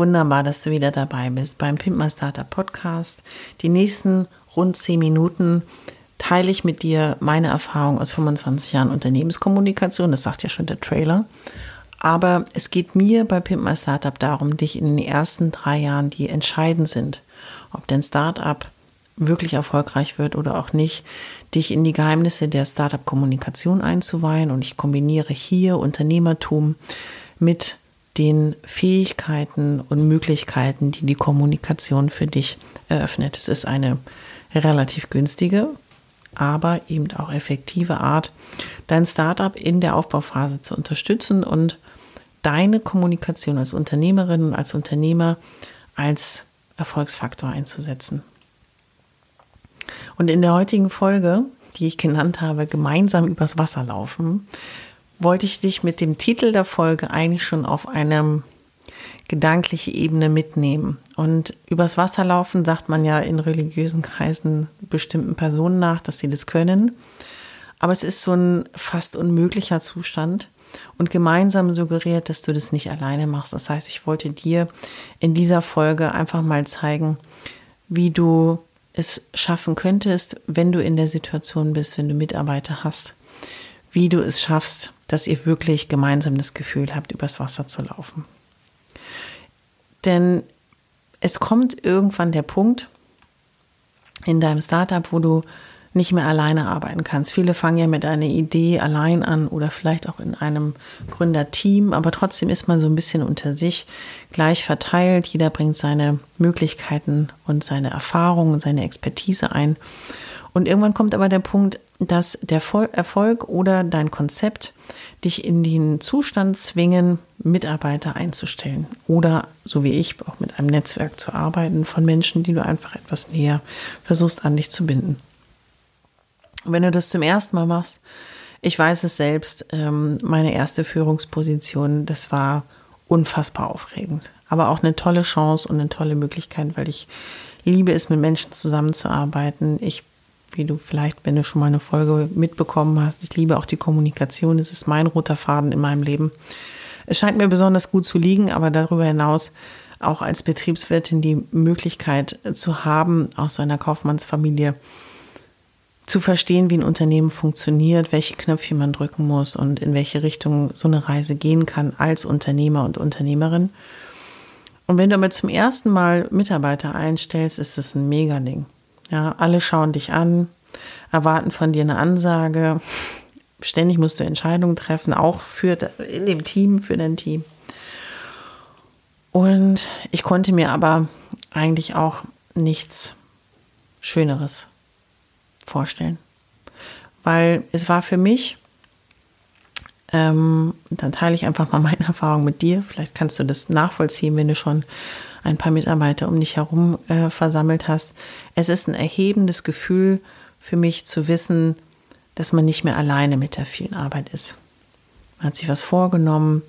Wunderbar, dass du wieder dabei bist beim Pimp My Startup Podcast. Die nächsten rund zehn Minuten teile ich mit dir meine Erfahrung aus 25 Jahren Unternehmenskommunikation. Das sagt ja schon der Trailer. Aber es geht mir bei Pimp My Startup darum, dich in den ersten drei Jahren, die entscheidend sind, ob dein Startup wirklich erfolgreich wird oder auch nicht, dich in die Geheimnisse der Startup-Kommunikation einzuweihen. Und ich kombiniere hier Unternehmertum mit den Fähigkeiten und Möglichkeiten, die die Kommunikation für dich eröffnet. Es ist eine relativ günstige, aber eben auch effektive Art, dein Startup in der Aufbauphase zu unterstützen und deine Kommunikation als Unternehmerin und als Unternehmer als Erfolgsfaktor einzusetzen. Und in der heutigen Folge, die ich genannt habe, gemeinsam übers Wasser laufen, wollte ich dich mit dem Titel der Folge eigentlich schon auf eine gedankliche Ebene mitnehmen. Und übers Wasser laufen sagt man ja in religiösen Kreisen bestimmten Personen nach, dass sie das können. Aber es ist so ein fast unmöglicher Zustand, und gemeinsam suggeriert, dass du das nicht alleine machst. Das heißt, ich wollte dir in dieser Folge einfach mal zeigen, wie du es schaffen könntest, wenn du in der Situation bist, wenn du Mitarbeiter hast, wie du es schaffst, dass ihr wirklich gemeinsam das Gefühl habt, übers Wasser zu laufen. Denn es kommt irgendwann der Punkt in deinem Startup, wo du nicht mehr alleine arbeiten kannst. Viele fangen ja mit einer Idee allein an oder vielleicht auch in einem Gründerteam, aber trotzdem ist man so ein bisschen unter sich gleich verteilt. Jeder bringt seine Möglichkeiten und seine Erfahrungen, seine Expertise ein. Und irgendwann kommt aber der Punkt, dass der Erfolg oder dein Konzept dich in den Zustand zwingen, Mitarbeiter einzustellen oder, so wie ich, auch mit einem Netzwerk zu arbeiten von Menschen, die du einfach etwas näher versuchst an dich zu binden. Wenn du das zum ersten Mal machst, ich weiß es selbst, ähm, meine erste Führungsposition, das war unfassbar aufregend. Aber auch eine tolle Chance und eine tolle Möglichkeit, weil ich liebe es, mit Menschen zusammenzuarbeiten. Ich, wie du vielleicht, wenn du schon mal eine Folge mitbekommen hast, ich liebe auch die Kommunikation. Es ist mein roter Faden in meinem Leben. Es scheint mir besonders gut zu liegen, aber darüber hinaus auch als Betriebswirtin die Möglichkeit zu haben, aus einer Kaufmannsfamilie zu verstehen, wie ein Unternehmen funktioniert, welche Knöpfchen man drücken muss und in welche Richtung so eine Reise gehen kann als Unternehmer und Unternehmerin. Und wenn du aber zum ersten Mal Mitarbeiter einstellst, ist das ein Mega-Ding. Ja, alle schauen dich an, erwarten von dir eine Ansage. Ständig musst du Entscheidungen treffen, auch für in dem Team, für dein Team. Und ich konnte mir aber eigentlich auch nichts Schöneres vorstellen. Weil es war für mich, ähm, dann teile ich einfach mal meine Erfahrung mit dir. Vielleicht kannst du das nachvollziehen, wenn du schon ein paar Mitarbeiter um dich herum äh, versammelt hast. Es ist ein erhebendes Gefühl für mich zu wissen, dass man nicht mehr alleine mit der vielen Arbeit ist. Man hat sich was vorgenommen,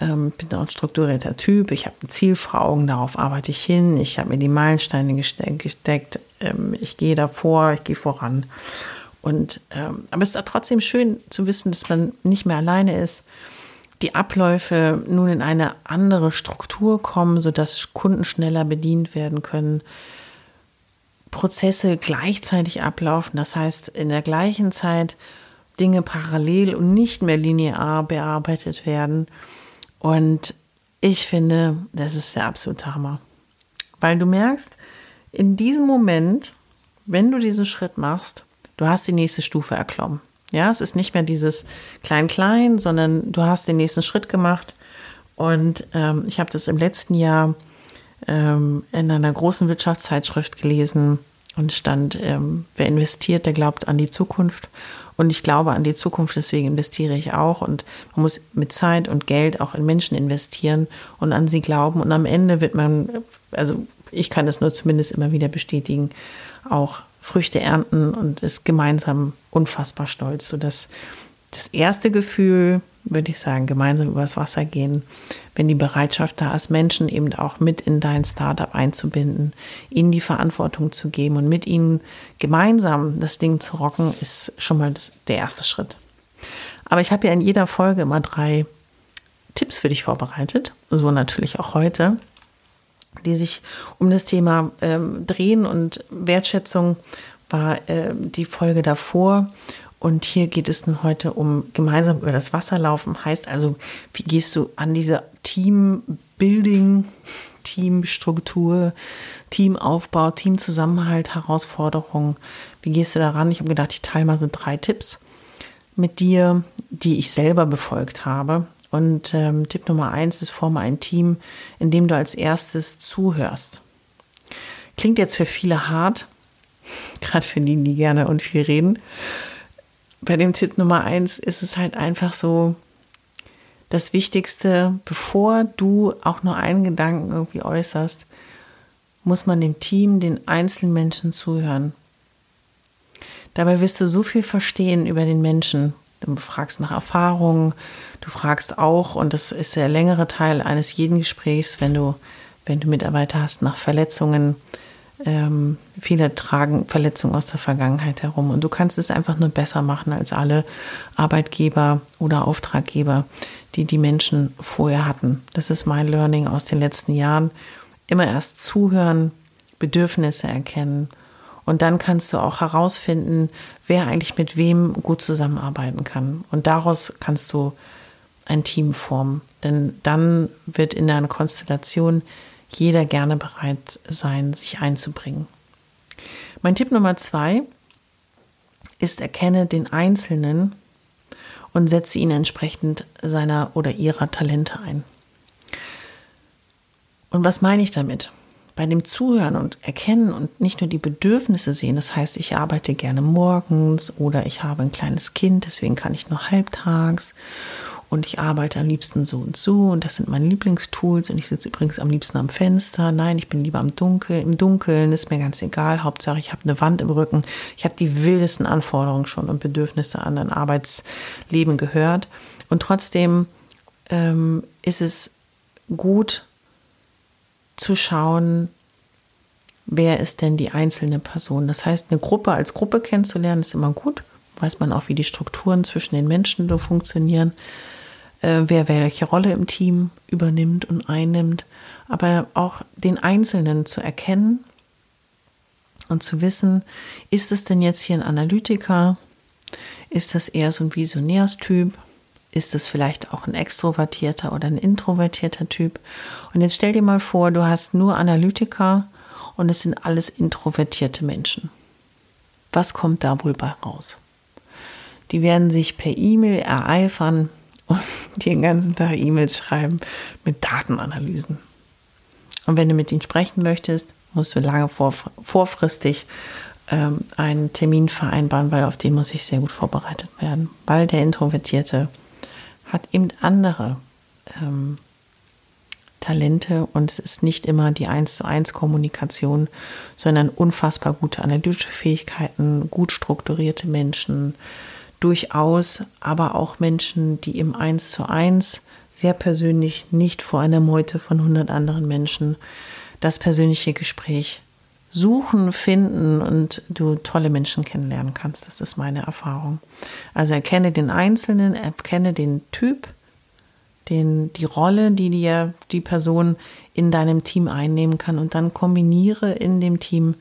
ähm, bin auch ein strukturierter Typ, ich habe ein Ziel vor Augen, darauf arbeite ich hin, ich habe mir die Meilensteine gesteckt, ähm, ich gehe davor, ich gehe voran. Und, ähm, aber es ist trotzdem schön zu wissen, dass man nicht mehr alleine ist. Die Abläufe nun in eine andere Struktur kommen, sodass Kunden schneller bedient werden können. Prozesse gleichzeitig ablaufen, das heißt in der gleichen Zeit Dinge parallel und nicht mehr linear bearbeitet werden. Und ich finde, das ist der absolute Hammer. Weil du merkst, in diesem Moment, wenn du diesen Schritt machst, du hast die nächste Stufe erklommen. Ja, es ist nicht mehr dieses Klein-Klein, sondern du hast den nächsten Schritt gemacht. Und ähm, ich habe das im letzten Jahr ähm, in einer großen Wirtschaftszeitschrift gelesen und stand, ähm, wer investiert, der glaubt an die Zukunft. Und ich glaube an die Zukunft, deswegen investiere ich auch. Und man muss mit Zeit und Geld auch in Menschen investieren und an sie glauben. Und am Ende wird man, also ich kann das nur zumindest immer wieder bestätigen, auch Früchte ernten und ist gemeinsam unfassbar stolz, sodass das erste Gefühl, würde ich sagen, gemeinsam übers Wasser gehen, wenn die Bereitschaft da ist, Menschen eben auch mit in dein Startup einzubinden, ihnen die Verantwortung zu geben und mit ihnen gemeinsam das Ding zu rocken, ist schon mal das, der erste Schritt. Aber ich habe ja in jeder Folge immer drei Tipps für dich vorbereitet, so natürlich auch heute, die sich um das Thema ähm, drehen und Wertschätzung war äh, die Folge davor. Und hier geht es nun heute um gemeinsam über das Wasser laufen. Heißt also, wie gehst du an diese Teambuilding, Teamstruktur, Teamaufbau, Teamzusammenhalt, Herausforderungen, wie gehst du daran? Ich habe gedacht, ich teile mal so drei Tipps mit dir, die ich selber befolgt habe. Und ähm, Tipp Nummer eins ist, forme ein Team, in dem du als erstes zuhörst. Klingt jetzt für viele hart, gerade für die, die gerne und viel reden bei dem Tipp Nummer eins ist es halt einfach so, das Wichtigste, bevor du auch nur einen Gedanken irgendwie äußerst, muss man dem Team, den einzelnen Menschen zuhören. Dabei wirst du so viel verstehen über den Menschen. Du fragst nach Erfahrungen, du fragst auch, und das ist der längere Teil eines jeden Gesprächs, wenn du, wenn du Mitarbeiter hast, nach Verletzungen, ähm, viele tragen Verletzungen aus der Vergangenheit herum und du kannst es einfach nur besser machen als alle Arbeitgeber oder Auftraggeber, die die Menschen vorher hatten. Das ist mein Learning aus den letzten Jahren. Immer erst zuhören, Bedürfnisse erkennen und dann kannst du auch herausfinden, wer eigentlich mit wem gut zusammenarbeiten kann. Und daraus kannst du ein Team formen. Denn dann wird in einer Konstellation jeder gerne bereit sein, sich einzubringen. Mein Tipp Nummer zwei ist, erkenne den Einzelnen und setze ihn entsprechend seiner oder ihrer Talente ein. Und was meine ich damit? Bei dem Zuhören und Erkennen und nicht nur die Bedürfnisse sehen, das heißt, ich arbeite gerne morgens oder ich habe ein kleines Kind, deswegen kann ich nur halbtags und ich arbeite am liebsten so und so und das sind meine Lieblingstools und ich sitze übrigens am liebsten am Fenster. Nein, ich bin lieber im Dunkeln. Im Dunkeln ist mir ganz egal. Hauptsache, ich habe eine Wand im Rücken. Ich habe die wildesten Anforderungen schon und Bedürfnisse an ein Arbeitsleben gehört. Und trotzdem ähm, ist es gut zu schauen, wer ist denn die einzelne Person. Das heißt, eine Gruppe als Gruppe kennenzulernen ist immer gut. Weiß man auch, wie die Strukturen zwischen den Menschen so funktionieren äh, wer welche Rolle im Team übernimmt und einnimmt, aber auch den Einzelnen zu erkennen und zu wissen, ist es denn jetzt hier ein Analytiker? Ist das eher so ein Visionärstyp? Ist es vielleicht auch ein extrovertierter oder ein introvertierter Typ? Und jetzt stell dir mal vor, du hast nur Analytiker und es sind alles introvertierte Menschen. Was kommt da wohl bei raus? Die werden sich per E-Mail ereifern, und den ganzen Tag E-Mails schreiben mit Datenanalysen. Und wenn du mit ihnen sprechen möchtest, musst du lange vor, vorfristig ähm, einen Termin vereinbaren, weil auf den muss ich sehr gut vorbereitet werden. Weil der Introvertierte hat eben andere ähm, Talente und es ist nicht immer die eins zu eins Kommunikation, sondern unfassbar gute analytische Fähigkeiten, gut strukturierte Menschen, durchaus aber auch Menschen, die im Eins zu eins sehr persönlich nicht vor einer Meute von 100 anderen Menschen das persönliche Gespräch suchen, finden und du tolle Menschen kennenlernen kannst. Das ist meine Erfahrung. Also erkenne den Einzelnen, erkenne den Typ, den, die Rolle, die dir die Person in deinem Team einnehmen kann und dann kombiniere in dem Team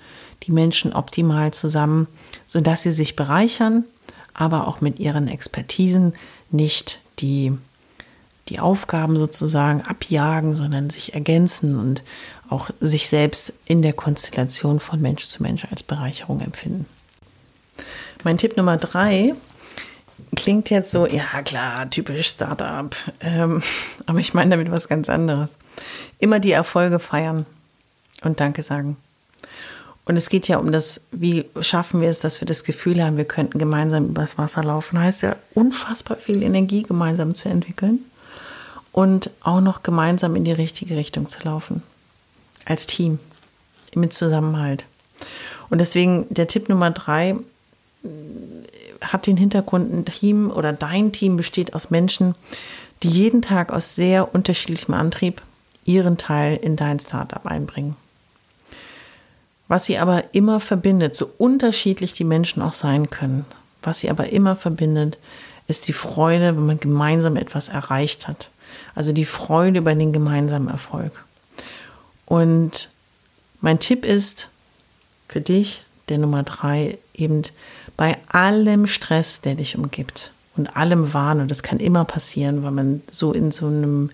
die Menschen optimal zusammen, sodass sie sich bereichern aber auch mit ihren Expertisen nicht die, die Aufgaben sozusagen abjagen, sondern sich ergänzen und auch sich selbst in der Konstellation von Mensch zu Mensch als Bereicherung empfinden. Mein Tipp Nummer drei klingt jetzt so, ja klar, typisch Startup. Ähm, aber ich meine damit was ganz anderes. Immer die Erfolge feiern und Danke sagen. Und es geht ja um das, wie schaffen wir es, dass wir das Gefühl haben, wir könnten gemeinsam übers Wasser laufen. Heißt ja, unfassbar viel Energie gemeinsam zu entwickeln und auch noch gemeinsam in die richtige Richtung zu laufen. Als Team, mit Zusammenhalt. Und deswegen der Tipp Nummer drei hat den Hintergrund, ein Team oder dein Team besteht aus Menschen, die jeden Tag aus sehr unterschiedlichem Antrieb ihren Teil in dein Startup einbringen. Was sie aber immer verbindet, so unterschiedlich die Menschen auch sein können, was sie aber immer verbindet, ist die Freude, wenn man gemeinsam etwas erreicht hat. Also die Freude über den gemeinsamen Erfolg. Und mein Tipp ist für dich, der Nummer drei, eben bei allem Stress, der dich umgibt und allem Wahn, und das kann immer passieren, weil man so in so einem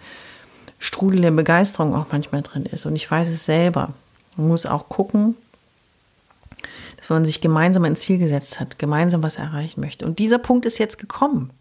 Strudel der Begeisterung auch manchmal drin ist. Und ich weiß es selber. Man muss auch gucken, dass man sich gemeinsam ein Ziel gesetzt hat, gemeinsam was erreichen möchte. Und dieser Punkt ist jetzt gekommen.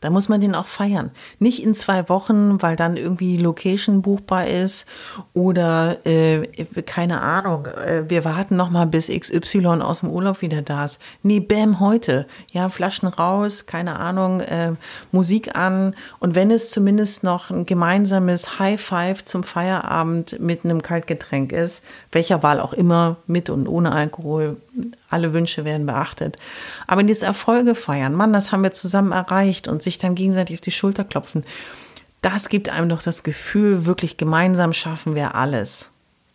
Da muss man den auch feiern. Nicht in zwei Wochen, weil dann irgendwie Location buchbar ist oder äh, keine Ahnung, äh, wir warten noch mal bis XY aus dem Urlaub wieder da ist. Nee, bam, heute. Ja, Flaschen raus, keine Ahnung, äh, Musik an und wenn es zumindest noch ein gemeinsames High Five zum Feierabend mit einem Kaltgetränk ist, welcher Wahl auch immer, mit und ohne Alkohol, alle Wünsche werden beachtet. Aber dieses Erfolge feiern, Mann, das haben wir zusammen erreicht und sich dann gegenseitig auf die Schulter klopfen, das gibt einem doch das Gefühl, wirklich gemeinsam schaffen wir alles.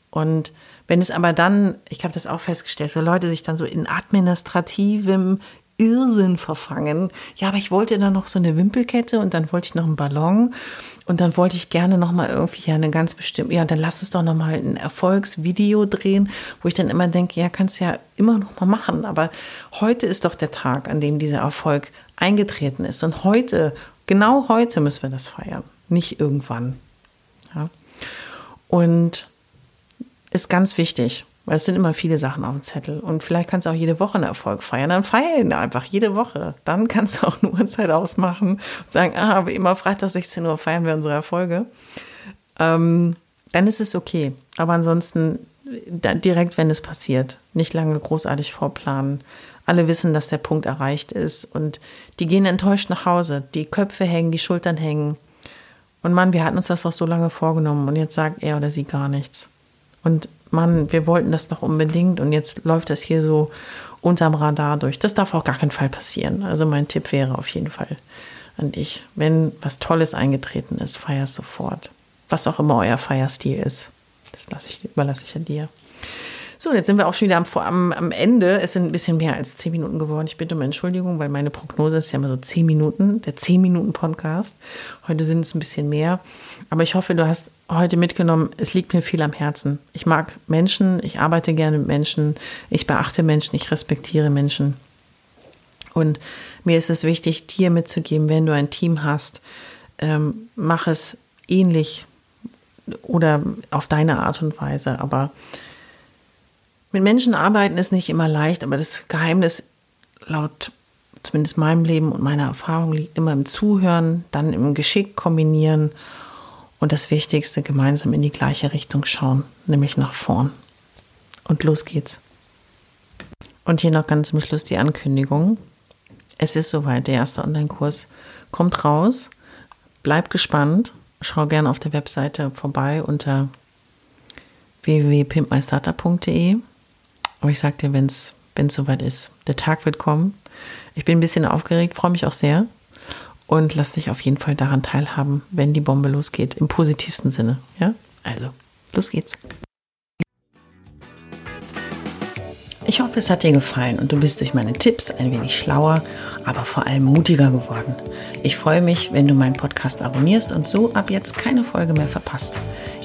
Und wenn es aber dann, ich habe das auch festgestellt, so Leute sich dann so in administrativem Irrsinn verfangen. Ja, aber ich wollte dann noch so eine Wimpelkette und dann wollte ich noch einen Ballon und dann wollte ich gerne noch mal irgendwie ja eine ganz bestimmte, ja, dann lass uns doch noch mal ein Erfolgsvideo drehen, wo ich dann immer denke, ja, kannst ja immer noch mal machen, aber heute ist doch der Tag, an dem dieser Erfolg eingetreten ist und heute, genau heute müssen wir das feiern, nicht irgendwann. Ja. Und ist ganz wichtig. Weil es sind immer viele Sachen auf dem Zettel. Und vielleicht kannst du auch jede Woche einen Erfolg feiern. Dann feiern einfach jede Woche. Dann kannst du auch eine Uhrzeit ausmachen und sagen, ah, wie immer Freitag 16 Uhr feiern wir unsere Erfolge. Ähm, dann ist es okay. Aber ansonsten direkt, wenn es passiert. Nicht lange großartig vorplanen. Alle wissen, dass der Punkt erreicht ist. Und die gehen enttäuscht nach Hause. Die Köpfe hängen, die Schultern hängen. Und Mann, wir hatten uns das doch so lange vorgenommen. Und jetzt sagt er oder sie gar nichts. Und Mann, wir wollten das doch unbedingt und jetzt läuft das hier so unterm Radar durch. Das darf auch gar keinen Fall passieren. Also mein Tipp wäre auf jeden Fall an dich, wenn was Tolles eingetreten ist, feier sofort. Was auch immer euer Feierstil ist. Das lasse ich, überlasse ich an dir. So, jetzt sind wir auch schon wieder am, am, am Ende. Es sind ein bisschen mehr als zehn Minuten geworden. Ich bitte um Entschuldigung, weil meine Prognose ist ja immer so zehn Minuten, der zehn Minuten Podcast. Heute sind es ein bisschen mehr. Aber ich hoffe, du hast heute mitgenommen, es liegt mir viel am Herzen. Ich mag Menschen, ich arbeite gerne mit Menschen, ich beachte Menschen, ich respektiere Menschen. Und mir ist es wichtig, dir mitzugeben, wenn du ein Team hast, ähm, mach es ähnlich oder auf deine Art und Weise. Aber mit Menschen arbeiten ist nicht immer leicht, aber das Geheimnis laut zumindest meinem Leben und meiner Erfahrung liegt immer im Zuhören, dann im Geschick kombinieren und das Wichtigste gemeinsam in die gleiche Richtung schauen, nämlich nach vorn. Und los geht's. Und hier noch ganz zum Schluss die Ankündigung. Es ist soweit, der erste Online-Kurs kommt raus. Bleib gespannt. Schau gerne auf der Webseite vorbei unter www.pimpmystarter.de aber ich sag dir, wenn es soweit ist, der Tag wird kommen. Ich bin ein bisschen aufgeregt, freue mich auch sehr und lass dich auf jeden Fall daran teilhaben, wenn die Bombe losgeht, im positivsten Sinne. Ja, also, los geht's. Ich hoffe, es hat dir gefallen und du bist durch meine Tipps ein wenig schlauer, aber vor allem mutiger geworden. Ich freue mich, wenn du meinen Podcast abonnierst und so ab jetzt keine Folge mehr verpasst.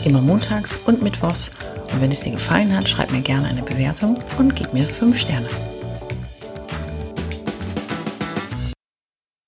Immer montags und mittwochs. Und wenn es dir gefallen hat, schreib mir gerne eine Bewertung und gib mir 5 Sterne.